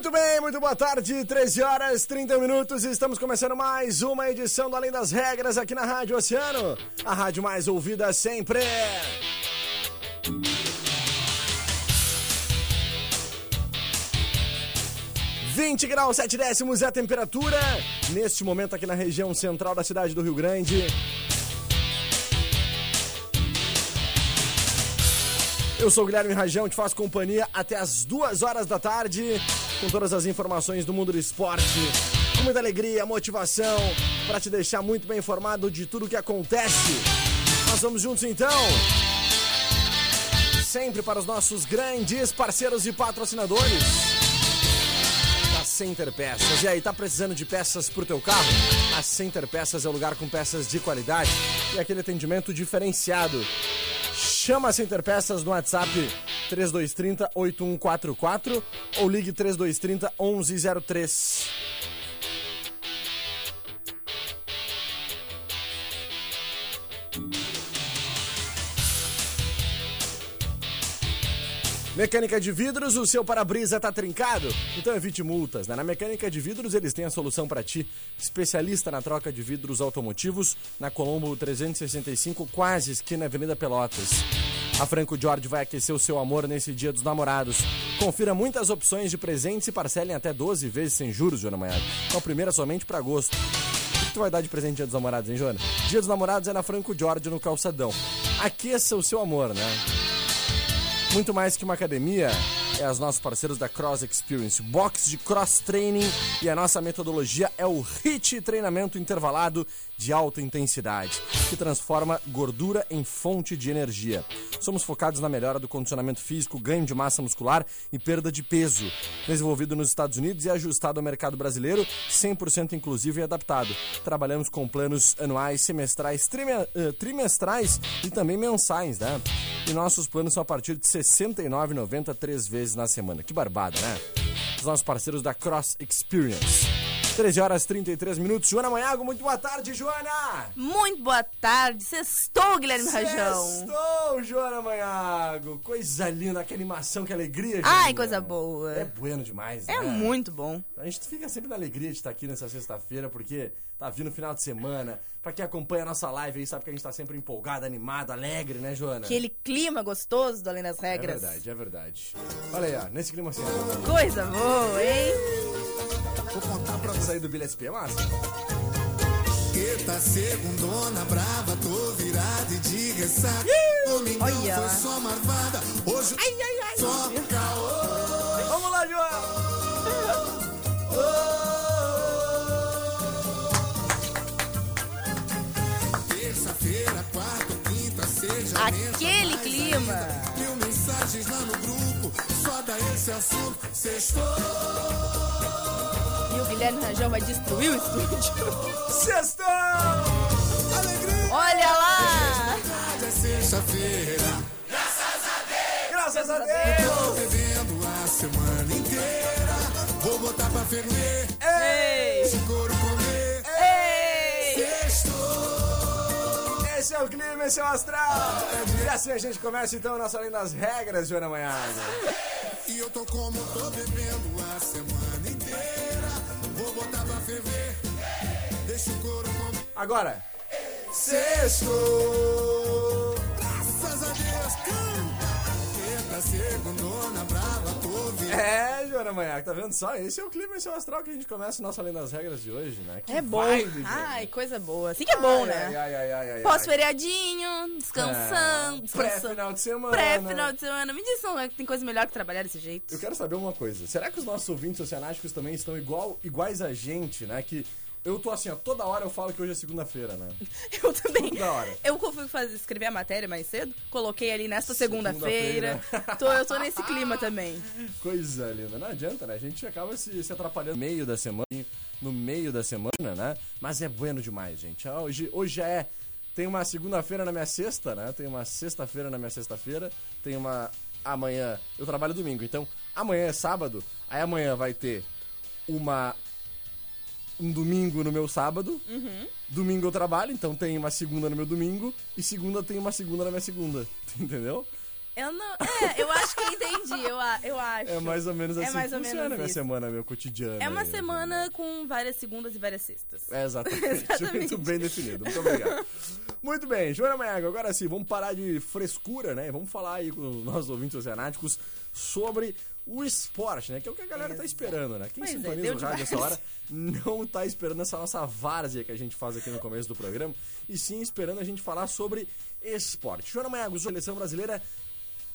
Muito bem, muito boa tarde, 13 horas 30 minutos. Estamos começando mais uma edição do Além das Regras aqui na Rádio Oceano, a rádio mais ouvida sempre. Vinte graus, sete décimos é a temperatura neste momento aqui na região central da cidade do Rio Grande. Eu sou o Guilherme Rajão, te faço companhia até as duas horas da tarde, com todas as informações do mundo do esporte, com muita alegria, motivação, para te deixar muito bem informado de tudo o que acontece. Nós vamos juntos então, sempre para os nossos grandes parceiros e patrocinadores da Center Peças. E aí, tá precisando de peças pro teu carro? A Center Peças é o lugar com peças de qualidade e aquele atendimento diferenciado. Chama a Center Peças no WhatsApp 3230 8144 ou ligue 3230 1103. Mecânica de vidros, o seu para-brisa tá trincado? Então evite multas, né? Na Mecânica de Vidros eles têm a solução para ti. Especialista na troca de vidros automotivos, na Colombo 365, quase esquina Avenida Pelotas. A Franco Jorge vai aquecer o seu amor nesse dia dos namorados. Confira muitas opções de presentes e parcelem até 12 vezes sem juros, Joana Maiado. Então a primeira somente para agosto. O que tu vai dar de presente dia dos namorados, hein, Joana? Dia dos namorados é na Franco Jorge no Calçadão. Aqueça o seu amor, né? Muito mais que uma academia, é os nossos parceiros da Cross Experience, box de cross training e a nossa metodologia é o HIT treinamento intervalado de alta intensidade, que transforma gordura em fonte de energia. Somos focados na melhora do condicionamento físico, ganho de massa muscular e perda de peso. Desenvolvido nos Estados Unidos e ajustado ao mercado brasileiro, 100% inclusivo e adaptado. Trabalhamos com planos anuais, semestrais, eh, trimestrais e também mensais, né? E nossos planos são a partir de R$ 69,90 três vezes na semana. Que barbada, né? Os nossos parceiros da Cross Experience. 13 horas e 33 minutos. Joana Manhago, muito boa tarde, Joana! Muito boa tarde, sextou, Guilherme Rajão. Sextou, Joana Manhago! Coisa linda, que animação, que alegria, Ai, Joana. coisa boa. É bueno demais, É né? muito bom. A gente fica sempre na alegria de estar aqui nessa sexta-feira, porque tá vindo o final de semana. Pra quem acompanha a nossa live aí, sabe que a gente tá sempre empolgado, animado, alegre, né, Joana? Aquele clima gostoso do Além das É Regras. verdade, é verdade. Olha aí, ó, nesse clima assim. Coisa boa, hein? Vou contar pra sair do Billy SP, é massa? Quinta, segundona, brava, tô virada e de ressaca. Domingão Olha foi só marvada, hoje só caô. Vamos lá, Joana! Terça-feira, quarta, quinta, seja Aquele clima. Mil mensagens lá no grupo, só dá esse assunto, sextou. O Guilherme Rajão vai destruir o estúdio. Sextou! Alegria, Olha lá! é sexta-feira. Graças a Deus! Tô bebendo a semana inteira. Vou botar pra ferver, Ei! o couro comer. Ei! Sextou. Esse é o clima, esse é o astral. E assim a gente começa então a nossa além das regras, Joana Manhaga. E eu tô como tô bebendo a semana. Vou botar pra ferver, deixa o couro comer. Agora, sexto. Segundona brava, tô vendo. É, Joana Manhaga, tá vendo só? Esse é o clima, esse é o astral que a gente começa a nossa além das regras de hoje, né? Que É bom. vibe. Ai, coisa boa. Assim que é bom, Ai, né? Ai, ai, ai, ai, ai. Pós-feriadinho, descansando. É, descansando. Pré-final de semana. Pré-final de semana. Me diz, não, tem coisa melhor que trabalhar desse jeito? Eu quero saber uma coisa. Será que os nossos ouvintes oceanáticos também estão igual, iguais a gente, né? Que eu tô assim, ó, toda hora eu falo que hoje é segunda-feira, né? Eu também. Toda hora. Eu fui fazer, escrever a matéria mais cedo, coloquei ali nesta segunda-feira. Segunda-feira. tô, eu tô nesse clima também. Coisa linda. Não adianta, né? A gente acaba se, se atrapalhando no meio da semana, no meio da semana, né? Mas é bueno demais, gente. Ah, Hoje, hoje já é. Tem uma segunda-feira na minha sexta, né? Tem uma sexta-feira na minha sexta-feira. Tem uma. Amanhã. Eu trabalho domingo, então amanhã é sábado. Aí amanhã vai ter uma. Um domingo no meu sábado. Domingo eu trabalho, então tem uma segunda no meu domingo. E segunda tem uma segunda na minha segunda. Entendeu? Eu não. É, eu acho que eu entendi. Eu, eu acho. É mais ou menos É assim mais que ou funciona menos minha isso. semana, meu cotidiano. É uma aí, semana com várias segundas e várias sextas. É, exatamente. Exatamente. Muito bem definido. Muito obrigado. Muito bem, Joana Maiago, agora sim, vamos parar de frescura, né? Vamos falar aí com os nossos ouvintes oceanáticos sobre o esporte, né? Que é o que a galera tá Exato. esperando, né? Quem Pois é, sintoniza deu o rádio demais. nessa hora não tá esperando essa nossa várzea que a gente faz aqui no começo do programa, e sim esperando a gente falar sobre esporte. Joana Maiago, seleção brasileira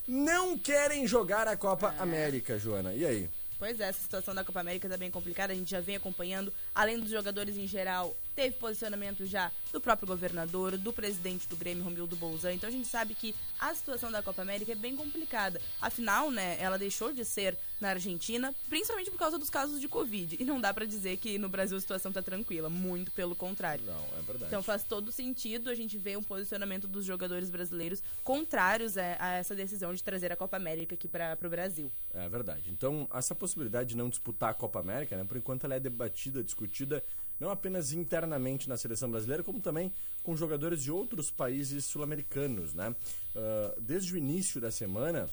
não querem jogar a Copa É. América, Joana. E aí? Pois é, essa situação da Copa América tá bem complicada, a gente já vem acompanhando. Além dos jogadores em geral, teve posicionamento já do próprio governador, do presidente do Grêmio, Romildo Bolzan. Então a gente sabe que a situação da Copa América é bem complicada. Afinal, né, ela deixou de ser na Argentina, principalmente por causa dos casos de Covid. E não dá pra dizer que no Brasil a situação tá tranquila, muito pelo contrário. Não, é verdade. Então faz todo sentido a gente ver um posicionamento dos jogadores brasileiros contrários a, a essa decisão de trazer a Copa América aqui para o Brasil. É verdade. Então, essa possibilidade de não disputar a Copa América, né, por enquanto ela é debatida, discutida, não apenas internamente na seleção brasileira, como também com jogadores de outros países sul-americanos, né? Ah, desde o início da semana,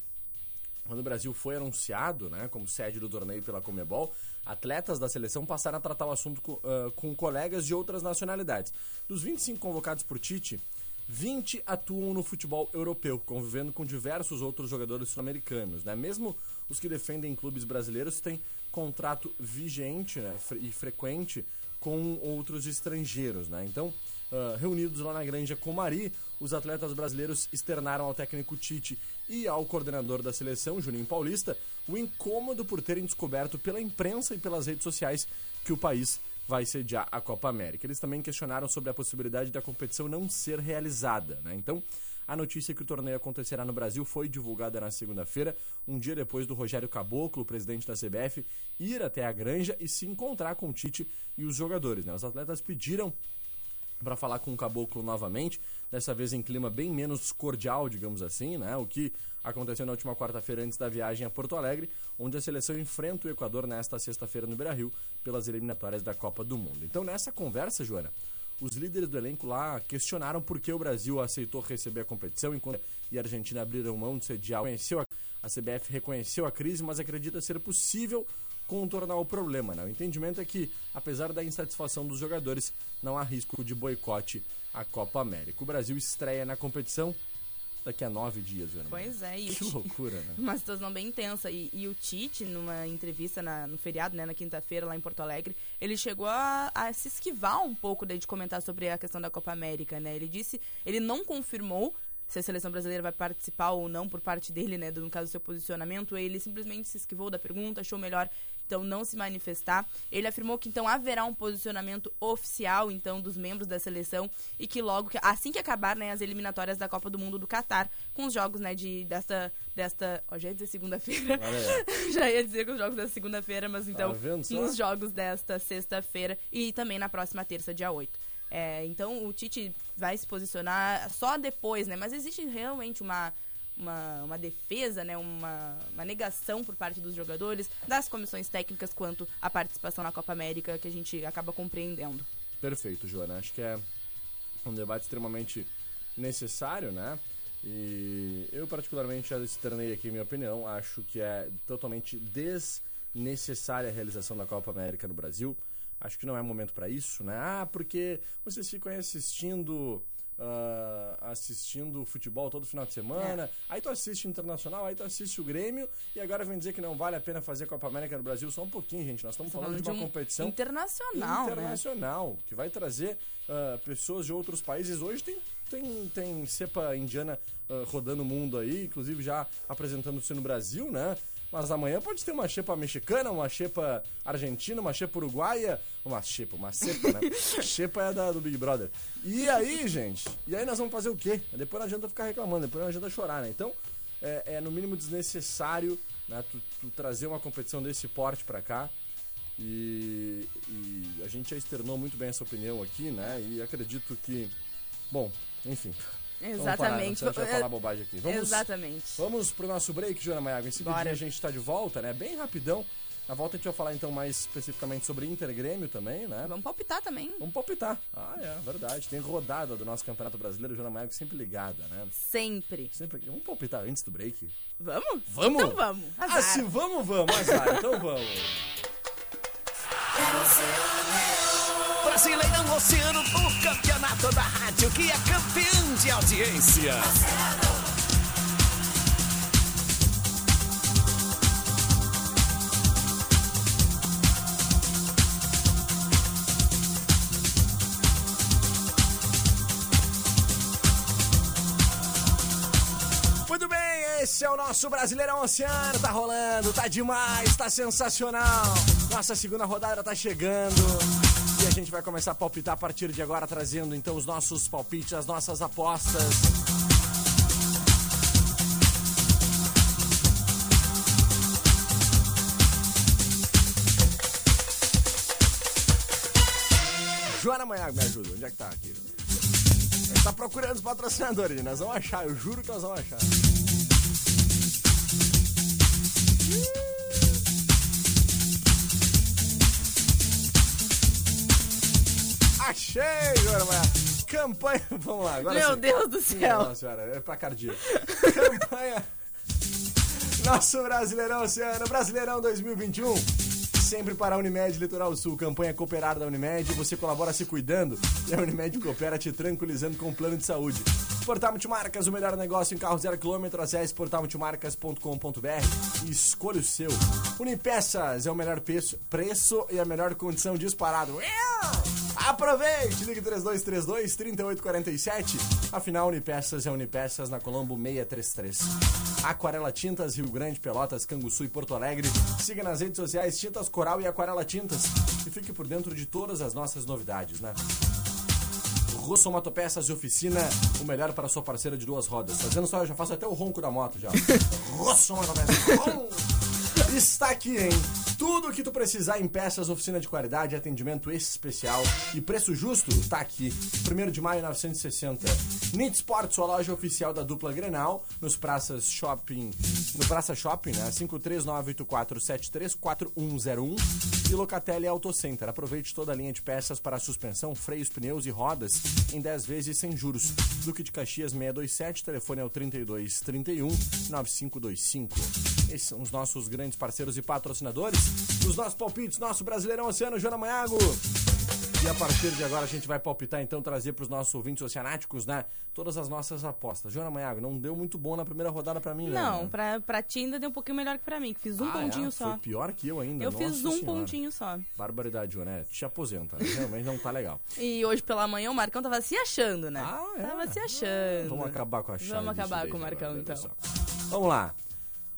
quando o Brasil foi anunciado né, como sede do torneio pela Comebol, atletas da seleção passaram a tratar o assunto com, ah, com colegas de outras nacionalidades. Dos 25 convocados por Tite, 20 atuam no futebol europeu, convivendo com diversos outros jogadores sul-americanos. Né? Mesmo os que defendem clubes brasileiros têm contrato vigente né, e frequente com outros estrangeiros. Né? Então, ah, reunidos lá na Granja Comari, os atletas brasileiros externaram ao técnico Tite e ao coordenador da seleção, Juninho Paulista, o incômodo por terem descoberto pela imprensa e pelas redes sociais que o país vai sediar a Copa América. Eles também questionaram sobre a possibilidade da competição não ser realizada. Né? Então, a notícia que o torneio acontecerá no Brasil foi divulgada na segunda-feira, um dia depois do Rogério Caboclo, presidente da CBF, ir até a Granja e se encontrar com o Tite e os jogadores. Né? Os atletas pediram para falar com o Caboclo novamente, dessa vez em clima bem menos cordial, digamos assim, né? O que aconteceu na última quarta-feira antes da viagem a Porto Alegre, onde a seleção enfrenta o Equador nesta sexta-feira no Beira-Rio pelas eliminatórias da Copa do Mundo. Então, nessa conversa, Joana, os líderes do elenco lá questionaram por que o Brasil aceitou receber a competição enquanto e a Argentina abriram mão de sediar. A, a CBF reconheceu a crise, mas acredita ser possível contornar o problema. Né? O entendimento é que, apesar da insatisfação dos jogadores, não há risco de boicote à Copa América. O Brasil estreia na competição daqui a nove dias, Joana. Pois é, e o Que loucura, né? Uma situação bem intensa. E, e o Tite, numa entrevista na- no feriado, né, na quinta-feira, lá em Porto Alegre, ele chegou a, a se esquivar um pouco daí de comentar sobre a questão da Copa América, né? Ele disse, ele não confirmou se a seleção brasileira vai participar ou não por parte dele, né, no caso do seu posicionamento, ele simplesmente se esquivou da pergunta, achou melhor então não se manifestar. Ele afirmou que então haverá um posicionamento oficial então dos membros da seleção e que logo assim que acabar, né, as eliminatórias da Copa do Mundo do Catar, com os jogos, né, de desta desta, ó, já ia dizer segunda-feira. Já ia dizer que os jogos da segunda-feira, mas então Tá nos jogos desta sexta-feira e também na próxima terça, dia 8. É, então o Tite vai se posicionar só depois, né? Mas existe realmente uma, uma, uma defesa, né, uma, uma negação por parte dos jogadores, das comissões técnicas quanto à participação na Copa América que a gente acaba compreendendo. Perfeito, Joana. Acho que é um debate extremamente necessário, né? E eu particularmente já externei aqui minha opinião. Acho que é totalmente desnecessária a realização da Copa América no Brasil. Acho que não é momento para isso, né? Ah, porque vocês ficam assistindo uh, assistindo futebol todo final de semana, é. aí tu assiste Internacional, aí tu assiste o Grêmio, e agora vem dizer que não vale a pena fazer Copa América no Brasil só um pouquinho, gente. Nós estamos falando, falando, de uma um competição internacional, né? internacional né? que vai trazer uh, pessoas de outros países. Hoje tem tem, tem cepa indiana uh, rodando o mundo aí, inclusive já apresentando-se no Brasil, né? Mas amanhã pode ter uma xepa mexicana, uma xepa argentina, uma xepa uruguaia. Uma xepa, uma cepa, né? xepa é da, do Big Brother. E aí, gente? E aí nós vamos fazer o quê? Depois não adianta ficar reclamando, depois não adianta chorar, né? Então, é, é no mínimo desnecessário né, tu, tu, trazer uma competição desse porte para cá. E, e, a gente já externou muito bem essa opinião aqui, né? E acredito que. Bom, enfim. Exatamente. Vamos parar, vai falar bobagem aqui. Vamos, Exatamente. Vamos pro nosso break, Joana Maiago. Em seguida a gente está de volta, né? Bem rapidão. Na volta a gente vai falar então mais especificamente sobre Inter Grêmio também, né? Vamos palpitar também. Vamos palpitar. Ah, é, verdade. Tem rodada do nosso Campeonato Brasileiro, Joana Maiago sempre ligada, né? Sempre. Sempre. Vamos palpitar antes do break? Vamos? Vamos? Então vamos. Azar. Ah, se vamos, vamos. Azar. então vamos. Brasileirão Oceano, o campeonato da rádio que é campeão de audiência. Muito bem, esse é o nosso Brasileirão Oceano. Tá rolando, tá demais, tá sensacional. Nossa segunda rodada tá chegando. A gente vai começar a palpitar a partir de agora, trazendo então os nossos palpites, as nossas apostas. Joana Manhago, me ajuda. Onde é que tá aqui? Gente tá procurando os patrocinadores, nós vamos achar, eu juro que nós vamos achar. Achei, agora Campanha. Vamos lá, agora Meu sim. Deus do céu. Nossa senhora, é pra cardíaco. Campanha. Nosso Brasileirão Oceano, Brasileirão 2021 sempre para a Unimed Litoral Sul. Campanha Cooperar da Unimed. Você colabora se cuidando e a Unimed coopera te tranquilizando com o plano de saúde. Portal Multimarcas, o melhor negócio em carro zero quilômetro. Acesse portalmultimarcas.com.br e escolha o seu. Unipeças é o melhor preço, preço e a melhor condição disparado. Aproveite! Ligue 3232 3847. Afinal, Unipeças é Unipeças na Colombo 633. Aquarela Tintas, Rio Grande, Pelotas, Canguçu e Porto Alegre. Siga nas redes sociais Tintas Coral e Aquarela Tintas. E fique por dentro de todas as nossas novidades, né? Russo Motopeças e Oficina, o melhor para sua parceira de duas rodas. Vendo só? Eu já faço até o ronco da moto já. Russo Motopeças. Está aqui, hein? Tudo o que tu precisar em peças, oficina de qualidade, atendimento especial e preço justo, tá aqui. 1 de maio 960. Nit Sport, sua loja oficial da dupla Grenal, nos praças shopping, no Praça Shopping, né? 53984734101 e Locatelli Auto Center. Aproveite toda a linha de peças para suspensão, freios, pneus e rodas em 10 vezes sem juros. Duque de Caxias 627, telefone é o 3231 9525. Esses são os nossos grandes parceiros e patrocinadores dos nossos palpites, nosso Brasileirão Oceano, Joana Manhago. E a partir de agora a gente vai palpitar, então, trazer para os nossos ouvintes oceanáticos, né? Todas as nossas apostas. Joana Manhago, não deu muito bom na primeira rodada para mim, né? Não, pra, pra ti ainda deu um pouquinho melhor que pra mim, que fiz um ah, pontinho é? só. Foi pior que eu ainda. Eu Nossa fiz um senhora. pontinho só. Barbaridade, Joana. É, te aposenta. Né? Realmente não tá legal. E hoje pela manhã o Marcão tava se achando, né? Ah, é? Tava se achando. Vamos acabar com a chave Vamos acabar com o Marcão, agora, então. Vamos lá.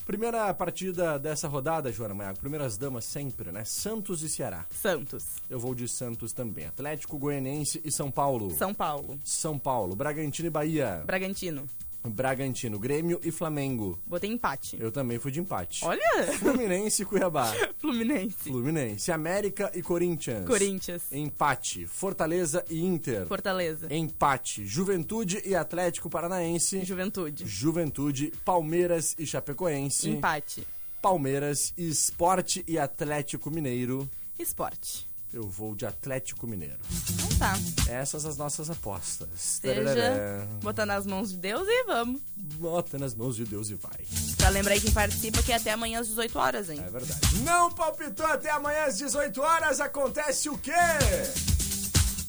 Primeira partida dessa rodada, Joana Maiago. Primeiras damas sempre, né? Santos e Ceará. Santos. Eu vou de Santos também. Atlético Goianiense e São Paulo. São Paulo. São Paulo. Bragantino e Bahia. Bragantino. Bragantino, Grêmio e Flamengo. Botei empate. Eu também fui de empate. Olha! Fluminense e Cuiabá. Fluminense. Fluminense, América e Corinthians. Corinthians. Empate. Fortaleza e Inter. Fortaleza. Empate. Juventude e Atlético Paranaense. Juventude. Juventude, Palmeiras e Chapecoense. Empate. Palmeiras, Esporte e Atlético Mineiro. Esporte. Eu vou de Atlético Mineiro. Então tá. Essas as nossas apostas. Seja Tarará. botar nas mãos de Deus e vamos. Bota nas mãos de Deus e vai. Pra lembrar aí quem participa que é até amanhã às 18 horas, hein? É verdade. Não palpitou até amanhã às 18 horas. Acontece o quê?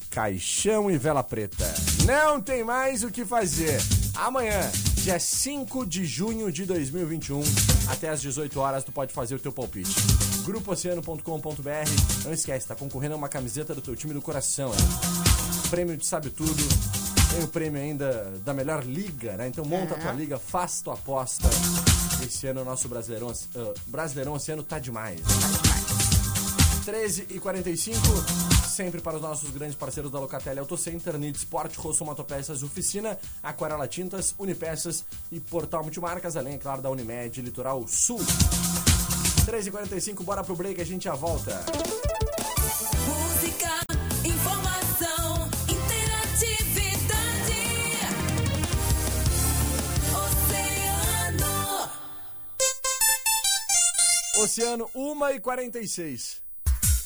Caixão e vela preta. Não tem mais o que fazer. Amanhã, dia 5 de junho de 2021, até às 18 horas, tu pode fazer o teu palpite. grupooceano.com.br. Não esquece, tá concorrendo a uma camiseta do teu time do coração. Né? Prêmio de sabe tudo. Tem o prêmio ainda da melhor liga, né? Então monta a tua liga, faz tua aposta. Esse ano o nosso Brasileirão, ah, Brasileirão esse ano tá demais. 13 e 45 sempre para os nossos grandes parceiros da Locatelli Autocenter, Nid Sport, Rosso Motopeças, Oficina, Aquarela Tintas, Unipeças e Portal Multimarcas, além, é claro, da Unimed Litoral Sul. 13 e 45 bora pro break, a gente já volta. Música, informação, interatividade. Oceano. Oceano 1 e 46.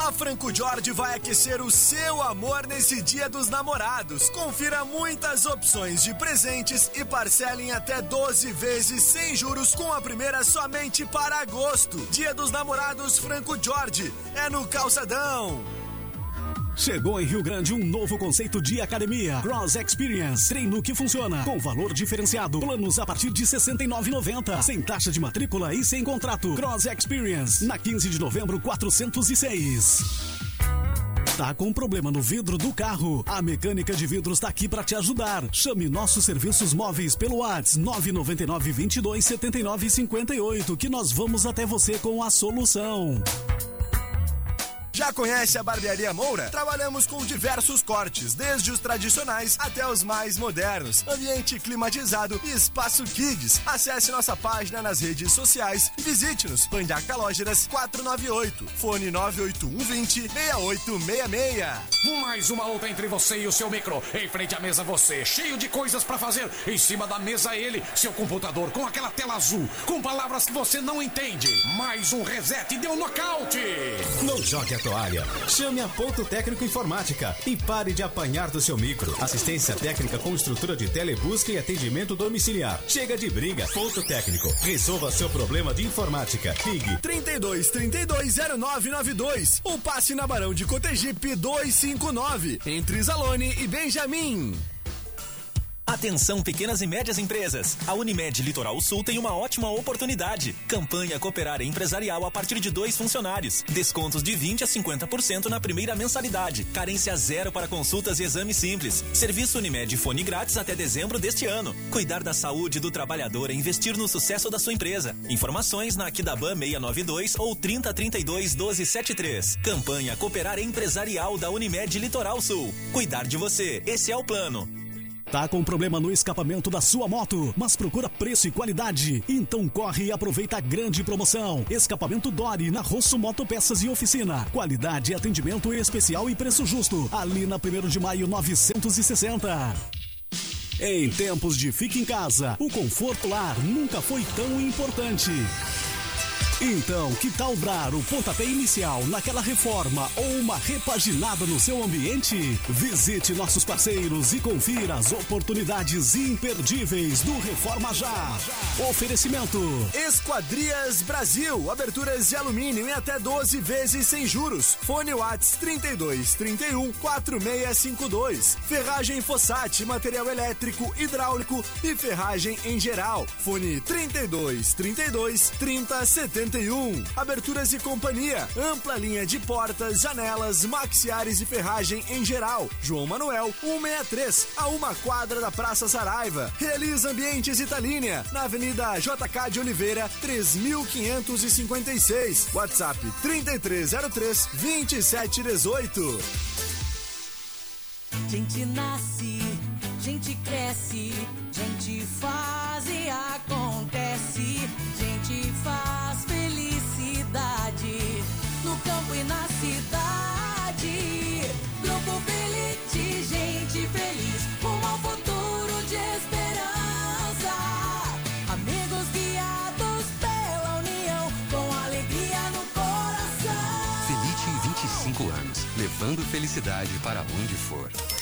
A Franco Jorge vai aquecer o seu amor nesse Dia dos Namorados. Confira muitas opções de presentes e parcele em até 12 vezes sem juros com a primeira somente para agosto. Dia dos Namorados Franco Jorge é no Calçadão. Chegou em Rio Grande um novo conceito de academia. Cross Experience. Treino que funciona. Com valor diferenciado. Planos a partir de R$ 69,90. Sem taxa de matrícula e sem contrato. Cross Experience. Na 15 de novembro, 406. Tá com problema no vidro do carro? A Mecânica de Vidros está aqui para te ajudar. Chame nossos serviços móveis pelo WhatsApp 999 22 79 58 que nós vamos até você com a solução. Já conhece a Barbearia Moura? Trabalhamos com diversos cortes, desde os tradicionais até os mais modernos. Ambiente climatizado e espaço kids. Acesse nossa página nas redes sociais e visite-nos. Pandaca Lógeras 498. Fone 98120 6866. Mais uma luta entre você e o seu micro. Em frente à mesa você, cheio de coisas pra fazer. Em cima da mesa ele, seu computador com aquela tela azul, com palavras que você não entende. Mais um reset deu nocaute. Não jogue a toalha. Chame a Ponto Técnico Informática e pare de apanhar do seu micro. Assistência técnica com estrutura de telebusca e atendimento domiciliar. Chega de briga. Ponto Técnico. Resolva seu problema de informática. Ligue 32 32 0992 ou passe na Barão de Cotegipe 259 entre Zalone e Benjamin. Atenção pequenas e médias empresas. A Unimed Litoral Sul tem uma ótima oportunidade. Campanha Cooperar Empresarial a partir de dois funcionários. Descontos de 20 a 50% na primeira mensalidade. Carência zero para consultas e exames simples. Serviço Unimed Fone grátis até dezembro deste ano. Cuidar da saúde do trabalhador é investir no sucesso da sua empresa. Informações na Aquidaban 692 ou 3032 1273. Campanha Cooperar Empresarial da Unimed Litoral Sul. Cuidar de você. Esse é o plano. Tá com problema no escapamento da sua moto, mas procura preço e qualidade? Então corre e aproveita a grande promoção. Escapamento Dori na Rosso Moto Peças e Oficina. Qualidade, atendimento especial e preço justo. Ali na 1 de maio 960. Em tempos de fique em casa, o conforto lar nunca foi tão importante. Então, que tal dar o pontapé inicial naquela reforma ou uma repaginada no seu ambiente? Visite nossos parceiros e confira as oportunidades imperdíveis do Reforma Já. Oferecimento. Esquadrias Brasil, aberturas de alumínio em até 12 vezes sem juros. Fone Whats 32 31 4652. Ferragem Fossati, material elétrico, hidráulico e ferragem em geral. Fone 32 32 30 71. 51. Aberturas e companhia. Ampla linha de portas, janelas, maxiares e ferragem em geral. João Manuel, 163, a uma quadra da Praça Saraiva. Realiza Ambientes Italínia, na Avenida JK de Oliveira, 3556. WhatsApp 3303 2718. Gente nasce, gente cresce, gente faz e acontece, levando felicidade para onde for.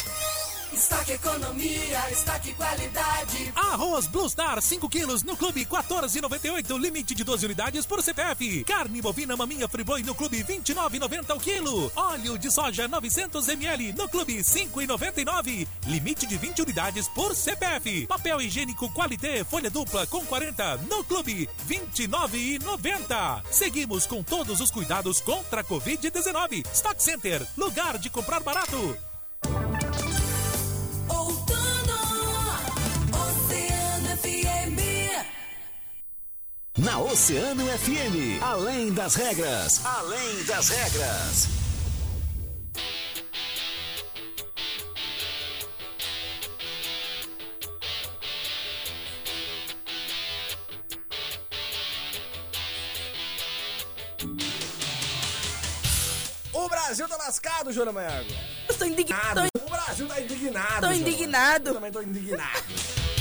Estoque economia, estoque qualidade. Arroz Blue Star 5 quilos no clube 14,98, limite de 12 unidades por CPF. Carne bovina maminha friboi no clube 29,90 o quilo. Óleo de soja 900 ml no clube 5,99, limite de 20 unidades por CPF. Papel higiênico Qualité folha dupla com 40 no clube 29,90. Seguimos com todos os cuidados contra a Covid-19. Stock Center, lugar de comprar barato. Na Oceano FM, além das regras, além das regras. O Brasil tá lascado, Joana Maiago. Eu tô indignado. O Brasil tá indignado. Tô indignado. Eu também tô indignado.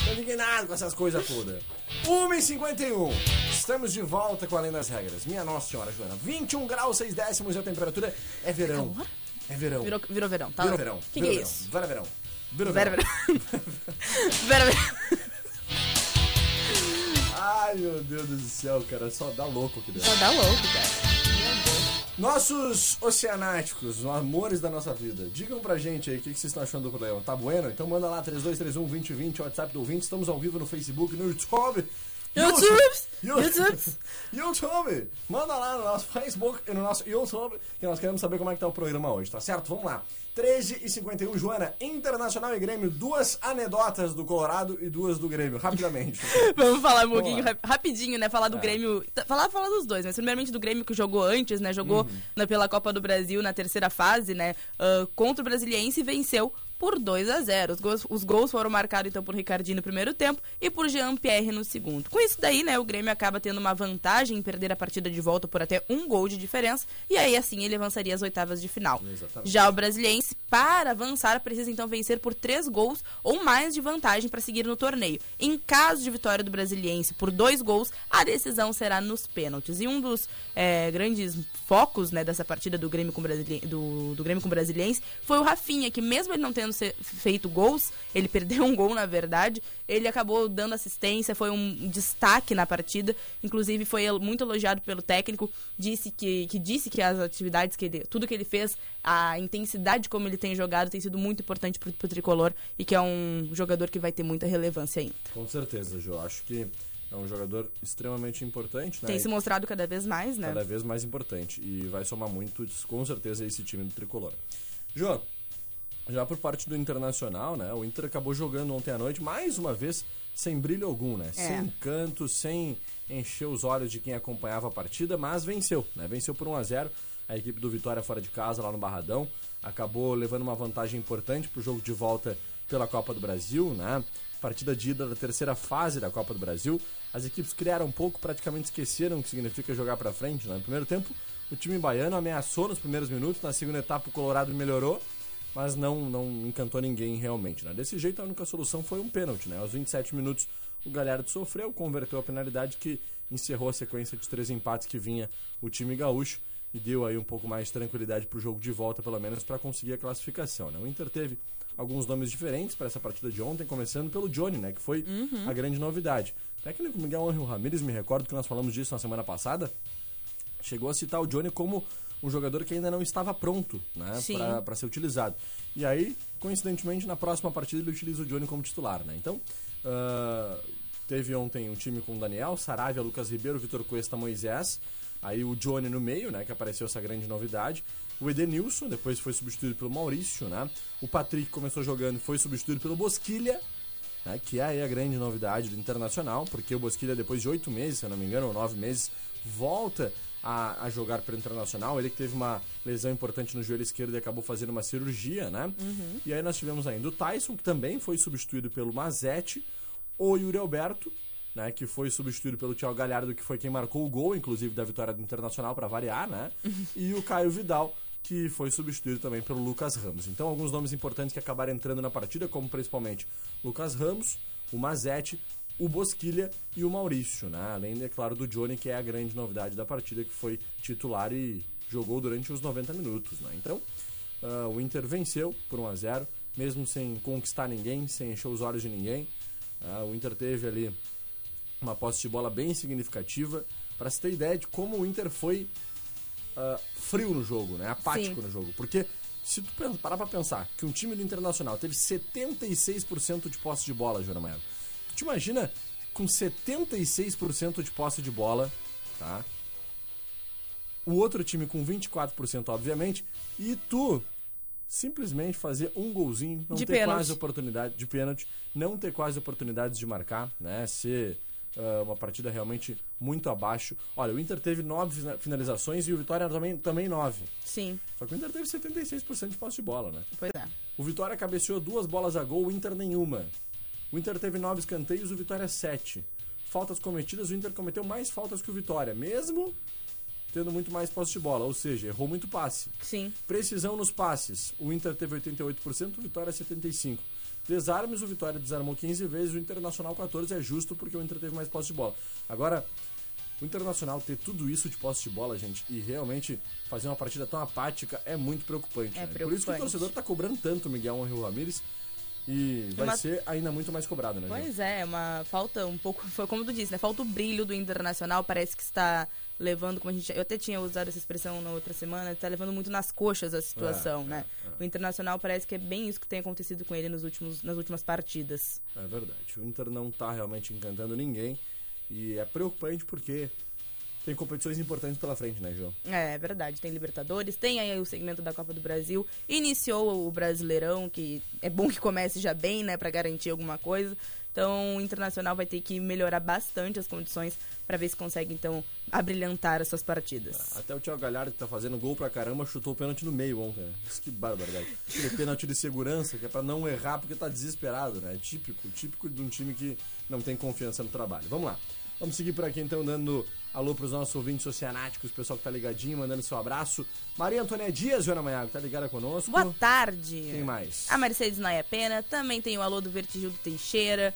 tô indignado com essas coisas todas. 1h51. Estamos de volta com Além das Regras. Minha Nossa Senhora, Joana. 21 graus, 6 décimos e a temperatura é verão. É verão. Virou, virou verão, tá? Virou verão. Que, que Virou é verão. isso? Vera verão. Virou Vera verão. Vera Vera Ai, meu Deus do céu, cara. Só dá louco aqui dentro. Só dá louco, cara. Nossos oceanáticos, os amores da nossa vida, digam pra gente aí o que, que vocês estão achando do programa. Tá bueno? Então manda lá 3231-2020, WhatsApp do ouvinte. Estamos ao vivo no Facebook, no YouTube. YouTube! YouTube! YouTube! Manda lá no nosso Facebook e no nosso YouTube, que nós queremos saber como é que tá o programa hoje, tá certo? Vamos lá. 13 e 51, Joana, Internacional e Grêmio, duas anedotas do Colorado e duas do Grêmio, rapidamente. Vamos falar um pouquinho rap- rapidinho, né? Falar do É. Grêmio. Falar, falar dos dois, mas primeiramente do Grêmio que jogou antes, né? Jogou Uhum. na- pela Copa do Brasil na terceira fase, né? ah, contra o Brasiliense e venceu por 2 a 0 os gols, os gols foram marcados então por Ricardinho no primeiro tempo e por Jean-Pierre no segundo. Com isso daí, né, o Grêmio acaba tendo uma vantagem em perder a partida de volta por até um gol de diferença e aí assim ele avançaria às oitavas de final. Exatamente. Já o Brasiliense, para avançar, precisa então vencer por três gols ou mais de vantagem para seguir no torneio. Em caso de vitória do Brasiliense por dois gols, a decisão será nos pênaltis. E um dos eh, grandes focos né, dessa partida do Grêmio, com o do, do Grêmio com o Brasiliense foi o Rafinha, que mesmo ele não tendo feito gols, ele perdeu um gol na verdade, ele acabou dando assistência, foi um destaque na partida, inclusive foi muito elogiado pelo técnico, disse que, que disse que as atividades que ele, tudo que ele fez, a intensidade como ele tem jogado tem sido muito importante pro, pro tricolor e que é um jogador que vai ter muita relevância ainda. Com certeza, Jô. Acho que é um jogador extremamente importante, né? Tem se mostrado cada vez mais, né? Cada vez mais importante. E vai somar muito, com certeza, esse time do Tricolor. Jô, já por parte do Internacional, né? O Inter acabou jogando ontem à noite, mais uma vez, sem brilho algum, né? É. Sem encanto, sem encher os olhos de quem acompanhava a partida, mas venceu, né? Venceu por 1 a 0 a equipe do Vitória fora de casa, lá no Barradão. Acabou levando uma vantagem importante pro jogo de volta pela Copa do Brasil, né? Partida de ida da terceira fase da Copa do Brasil. As equipes criaram um pouco, praticamente esqueceram o que significa jogar pra frente, né? No primeiro tempo, o time baiano ameaçou nos primeiros minutos, na segunda etapa o Colorado melhorou, mas não, não encantou ninguém realmente. Né? Desse jeito, a única solução foi um pênalti. Né? Aos 27 minutos, o Galhardo sofreu, converteu a penalidade que encerrou a sequência de três empates que vinha o time gaúcho e deu aí um pouco mais de tranquilidade para o jogo de volta, pelo menos para conseguir a classificação. Né? O Inter teve alguns nomes diferentes para essa partida de ontem, começando pelo Johnny, né? que foi Uhum. a grande novidade. O técnico Miguel Angel Ramírez, me recordo que nós falamos disso na semana passada, chegou a citar o Johnny como um jogador que ainda não estava pronto né, para ser utilizado. E aí, coincidentemente, na próxima partida ele utiliza o Johnny como titular. Né? Então, ah, teve ontem um time com Daniel, Saravia, Lucas Ribeiro, Vitor Cuesta, Moisés. Aí o Johnny no meio, né? Que apareceu essa grande novidade. O Edenilson, depois foi substituído pelo Maurício, né? O Patrick começou jogando e foi substituído pelo Bosquilha, né? Que é aí a grande novidade do Internacional, porque o Bosquilha, depois de oito meses, se eu não me engano, ou nove meses, volta a, a jogar pelo Internacional. Ele que teve uma lesão importante no joelho esquerdo e acabou fazendo uma cirurgia, né? Uhum. E aí nós tivemos ainda o Tyson, que também foi substituído pelo Mazete, o Yuri Alberto, né, que foi substituído pelo Thiago Galhardo, que foi quem marcou o gol, inclusive, da vitória do Internacional, para variar, né? E o Caio Vidal, que foi substituído também pelo Lucas Ramos. Então, alguns nomes importantes que acabaram entrando na partida, como principalmente Lucas Ramos, o Mazete, o Bosquilha e o Maurício, né? Além, é claro, do Johnny, que é a grande novidade da partida, que foi titular e jogou durante os 90 minutos, né? Então, ah, o Inter venceu por 1 a 0 mesmo sem conquistar ninguém, sem encher os olhos de ninguém. Ah, o Inter teve ali uma posse de bola bem significativa. Para se ter ideia de como o Inter foi ah, frio no jogo, né? apático Sim. no jogo. Porque se tu parar pra pensar que um time do Internacional teve 76% de posse de bola, Joana Maia, tu te imagina com 76% de posse de bola, tá? O outro time com 24%, obviamente, e tu simplesmente fazer um golzinho, não De ter pênalti. quase oportunidade de pênalti, não ter quase oportunidades de marcar, né? Ser ah, uma partida realmente muito abaixo. Olha, o Inter teve nove fina- finalizações e o Vitória também, também nove. Sim, Só que o Inter teve 76% de posse de bola, né? pois é. O Vitória cabeceou duas bolas a gol, o Inter nenhuma. O Inter teve nove escanteios, o Vitória sete. Faltas cometidas, o Inter cometeu mais faltas que o Vitória, mesmo tendo muito mais posse de bola, ou seja, errou muito passe. Sim. Precisão nos passes, o Inter teve 88%, o Vitória 75%. Desarmes, o Vitória desarmou 15 vezes, o Internacional 14 é justo porque o Inter teve mais posse de bola. Agora, o Internacional ter tudo isso de posse de bola, gente, e realmente fazer uma partida tão apática é muito preocupante. É né? Por isso que o preocupante. torcedor tá cobrando tanto o Miguel Angel Ramírez e vai Uma- ser ainda muito mais cobrado, né? Pois é, uma falta um pouco, foi como tu disse, né? Falta o brilho do Internacional, parece que está levando, como a gente, eu até tinha usado essa expressão na outra semana, está levando muito nas coxas a situação, É, né? O Internacional parece que é bem isso que tem acontecido com ele nos últimos, nas últimas partidas. É verdade. O Inter não tá realmente encantando ninguém e é preocupante porque tem competições importantes pela frente, né, João? É, é verdade, tem Libertadores, tem aí o segmento da Copa do Brasil, iniciou o Brasileirão, que é bom que comece já bem, né, Pra garantir alguma coisa. Então, o Internacional vai ter que melhorar bastante as condições pra ver se consegue então abrilhantar as suas partidas. Até o Thiago Galhardo, que tá fazendo gol pra caramba, chutou o pênalti no meio ontem, né? Isso que barbaridade. Aquele pênalti de segurança, que é pra não errar porque tá desesperado, né? Típico, típico de um time que não tem confiança no trabalho. Vamos lá. Vamos seguir por aqui então, dando alô pros nossos ouvintes oceanáticos, pessoal que tá ligadinho, mandando seu abraço. Maria Antônia Dias, Joana Maiago, tá ligada conosco? Boa tarde. Quem mais? A Mercedes Naia Pena, também tem o alô do Vertigildo Teixeira,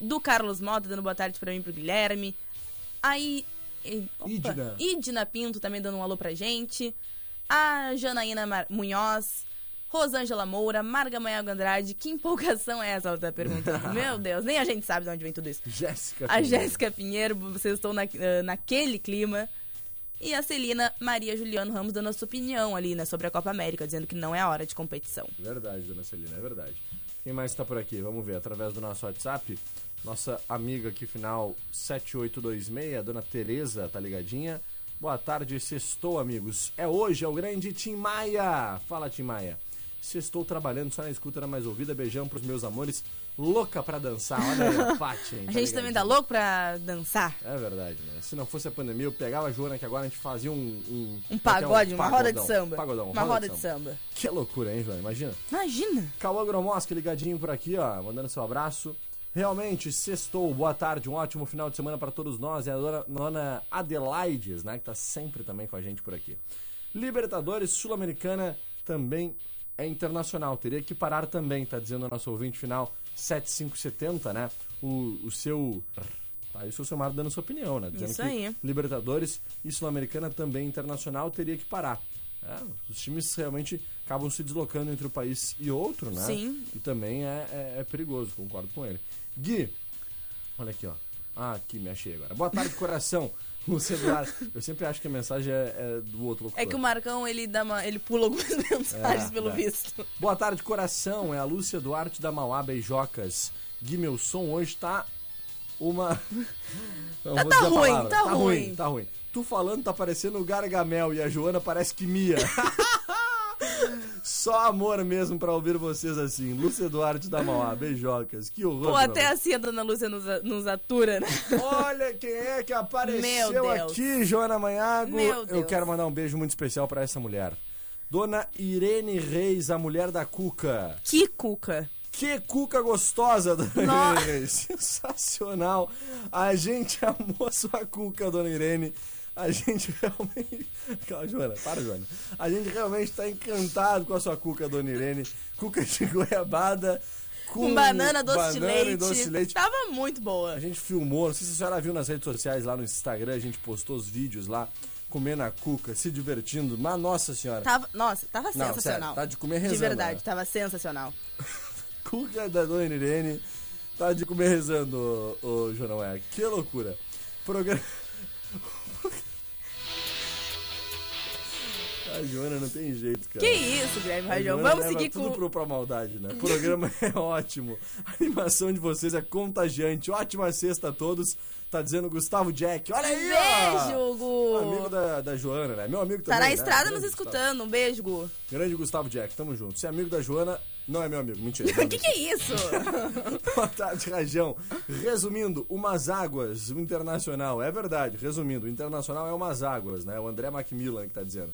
do Carlos Mota dando boa tarde pra mim e pro Guilherme. Aí. opa, Idna. Idna Pinto também dando um alô pra gente. A Janaína Mar- Munhoz. Rosângela Moura, Marga Maiago Andrade, que empolgação é essa? Ela tá perguntando. Meu Deus, nem a gente sabe de onde vem tudo isso. Jéssica. A. Jéssica Pinheiro, vocês estão na- eh, naquele clima. E a Celina Maria Juliano Ramos dando a sua opinião ali, né, sobre a Copa América, dizendo que não é a hora de competição. Verdade, dona Celina, é verdade. Quem mais tá por aqui? Vamos ver, através do nosso WhatsApp. Nossa amiga aqui, final 7826, a dona Tereza, tá ligadinha? Boa tarde, sextou, amigos. É hoje, é o grande Tim Maia. Fala, Tim Maia. Sextou trabalhando só na escuta na mais ouvida. Beijão pros meus amores. Louca pra dançar. Olha aí, a Paty, hein, A tá gente também tá louco pra dançar. É verdade, né? Se não fosse a pandemia, eu pegava a Joana que agora a gente fazia um... Um, Um pagode, uma roda de samba. Pagodão, uma roda de samba. Que loucura, hein, Joana? Imagina. Imagina. Cauã Gromosca ligadinho por aqui, ó, mandando seu abraço. Realmente, sextou, boa tarde, um ótimo final de semana para todos nós. É a dona, dona Adelaides, né, que tá sempre também com a gente por aqui. Libertadores Sul-Americana também é internacional, teria que parar também, tá dizendo o nosso ouvinte final 7570, né? O, o seu. Tá, isso é o seu Mar dando sua opinião, né? Dizendo Isso que aí. Libertadores e Sul-Americana também internacional teria que parar. É, os times realmente acabam se deslocando entre o país e outro, né? Sim. E também é, é- é perigoso, concordo com ele. Gui, olha aqui, ó. Ah, aqui, me achei agora. Boa tarde, coração. O celular. Eu sempre acho que a mensagem é, é do outro locutor. É que o Marcão, ele, dá uma, ele pula algumas mensagens, É, pelo é. visto. Boa tarde, coração. É a Lúcia Duarte da Mauá Beijocas. Gui, meu som hoje tá uma. Não Tá- tá ruim, palavra. tá ruim. ruim. Tá ruim. Tu falando tá parecendo o Gargamel e a Joana parece que Mia. Só amor mesmo pra ouvir vocês assim. Lúcia Duarte da Mauá, beijocas. Que horror. Pô, até assim a dona Lúcia nos, nos atura, né? Olha quem é que apareceu aqui, Joana Manhago. Meu Eu quero mandar um beijo muito especial pra essa mulher. Dona Irene Reis, a mulher da Cuca. Que cuca. Que cuca gostosa, dona Nossa. Irene Reis. Sensacional. A gente amou a sua cuca, dona Irene. A gente realmente. Calma, Joana, para, Joana. A gente realmente tá encantado com a sua cuca, dona Irene. Cuca de goiabada. Com Com banana, doce de banana leite. e doce de leite. Tava muito boa. A gente filmou, não sei se a senhora viu nas redes sociais lá no Instagram, a gente postou os vídeos lá, comendo a cuca, se divertindo. Mas, nossa senhora. Tava, nossa, tava Não, sensacional. sério, tá de comer rezando, De verdade, né? tava sensacional. cuca da dona Irene tá de comer rezando, ô, ô João é. Que loucura. Programa. A Joana não tem jeito, cara. Que isso, Guilherme Rajão. Vamos seguir tudo com. pro, pra maldade, né? O programa é ótimo. A animação de vocês é contagiante. Ótima sexta a todos. Tá dizendo Gustavo Jack. Olha aí, ó! Beijo, Gu. Amigo da, da Joana, né? Meu amigo Tá também, na né? estrada Grande nos Gustavo. escutando. Um beijo, Gu. Grande Gustavo Jack, tamo junto. Se é amigo da Joana, não é meu amigo. Mentira. é que que é isso? Boa tarde, Rajão. Resumindo, umas águas, o Internacional. É verdade, resumindo, o Internacional é umas águas, né? O André Macmillan que tá dizendo.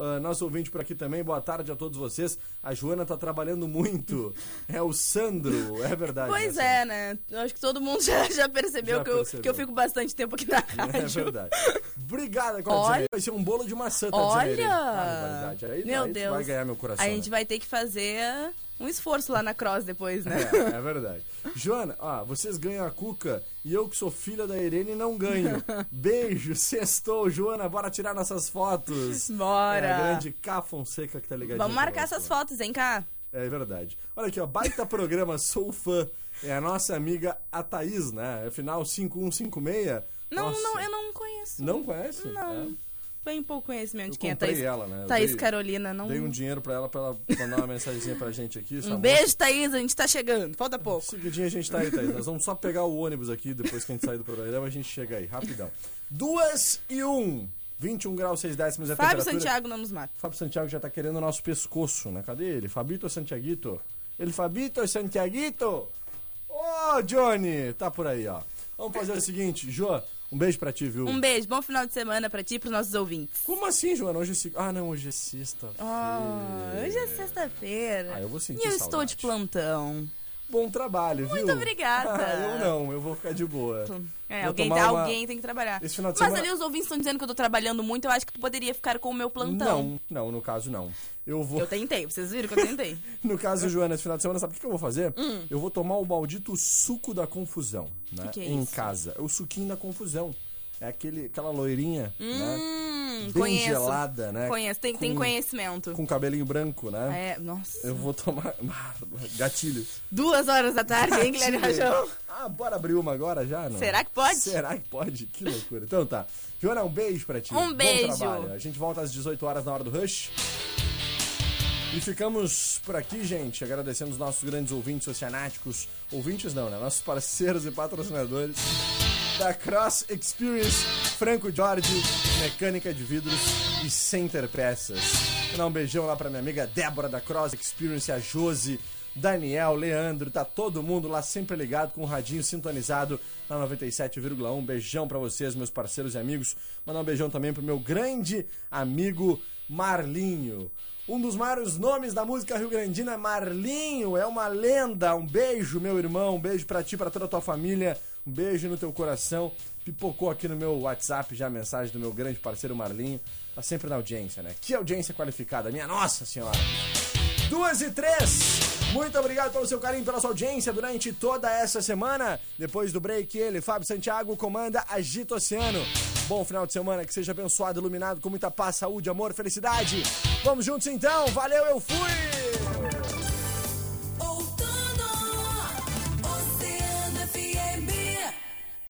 Ah, nosso ouvinte por aqui também, boa tarde a todos vocês. A Joana tá trabalhando muito. É o Sandro, é verdade. Pois né, é, né? Eu acho que todo mundo já, já percebeu, Já que, eu, percebeu. que eu fico bastante tempo aqui na Sandro? rádio. É verdade. Obrigada. Olha- Vai ser um bolo de maçã, tá. Olha! Aí, Meu aí Deus. vai ganhar meu coração. A né? gente vai ter que fazer um esforço lá na Cross depois, né? É, é verdade. Joana, ó, vocês ganham a cuca e eu que sou filha da Irene não ganho. Beijo, sextou, Joana, bora tirar nossas fotos. Bora. É a grande K Fonseca que tá ligadinha. Vamos marcar essas fotos, hein, cá? É verdade. Olha aqui, ó, baita programa, sou fã. É a nossa amiga a Thaís, né? Afinal, 5156. Não, Nossa, não, eu não conheço. Não conhece? Não. É. Bem pouco conhecimento de quem é Thaís. ela, né? Thaís dei- Carolina, não. Dei um dinheiro pra ela, pra ela mandar uma mensagenzinha pra gente aqui. Um beijo, Thaís, a gente tá chegando. Falta pouco. Seguidinho a gente tá aí, Thaís. Nós vamos só pegar o ônibus aqui, depois que a gente sair do programa, a gente chega aí, rapidão. Duas e um. 21 graus, 6 décimos é a Fábio temperatura. Santiago não nos mata. Fábio Santiago já tá querendo o nosso pescoço, né? Cadê ele? Fabito Santiaguito? Ele Fabito Santiaguito? Ô, Johnny! Tá por aí, ó. Vamos fazer o seguinte, Jô, um beijo pra ti, viu? Um beijo, bom final de semana pra ti e pros nossos ouvintes. Como assim, Joana? Hoje é... se- Ah, não, hoje é sexta. Ah, hoje é sexta-feira. Ah, eu vou sentir E eu saudade. estou de plantão. Bom trabalho, viu? Muito obrigada. Eu não, eu vou ficar de boa. É, Vou alguém, tá- uma- alguém tem que trabalhar. Esse final de Mas semana- ali os ouvintes estão dizendo que eu tô trabalhando muito, eu acho que tu poderia ficar com o meu plantão. Não, não, no caso não. Eu vou. Eu tentei, vocês viram que eu tentei. No caso, Joana, esse final de semana, sabe o que eu vou fazer? Hum. Eu vou tomar o maldito suco da confusão, né? Que que é em isso? casa. É o suquinho da confusão. É aquele, aquela loirinha, né? Hum, Bem conheço. gelada, né? Conheço, tem, tem Com- conhecimento. Com cabelinho branco, né? É, nossa. Eu vou tomar. Gatilho. Duas horas da tarde, hein, Guilherme. Rajão? Ah, bora abrir uma agora já? Não? Será que pode? Será que pode? Que loucura. Então tá. Joana, um beijo pra ti. Um Bom beijo. trabalho. A gente volta às 18 horas na hora do Rush. E ficamos por aqui, gente, agradecendo os nossos grandes ouvintes oceanáticos. Ouvintes não, né? Nossos parceiros e patrocinadores da Cross Experience, Franco Jorge, Mecânica de Vidros e Center Peças. Vou dar um beijão lá pra minha amiga Débora da Cross Experience, a Josi, Daniel, Leandro, tá todo mundo lá sempre ligado com o radinho sintonizado na 97,1. Um beijão pra vocês, meus parceiros e amigos. Mandar um beijão também pro meu grande amigo Marlinho. Um dos maiores nomes da música rio-grandina Marlinho, é uma lenda. Um beijo, meu irmão, um beijo pra ti, pra toda a tua família. Um beijo no teu coração. Pipocou aqui no meu WhatsApp já a mensagem do meu grande parceiro Marlinho. Tá sempre na audiência, né? Que audiência qualificada, minha nossa senhora. Duas e três. Muito obrigado pelo seu carinho, pela sua audiência durante toda essa semana. Depois do break, ele, Fábio Santiago, comanda Agito Oceano. Bom final de semana, que seja abençoado, iluminado, com muita paz, saúde, amor, felicidade. Vamos juntos então, valeu, eu fui!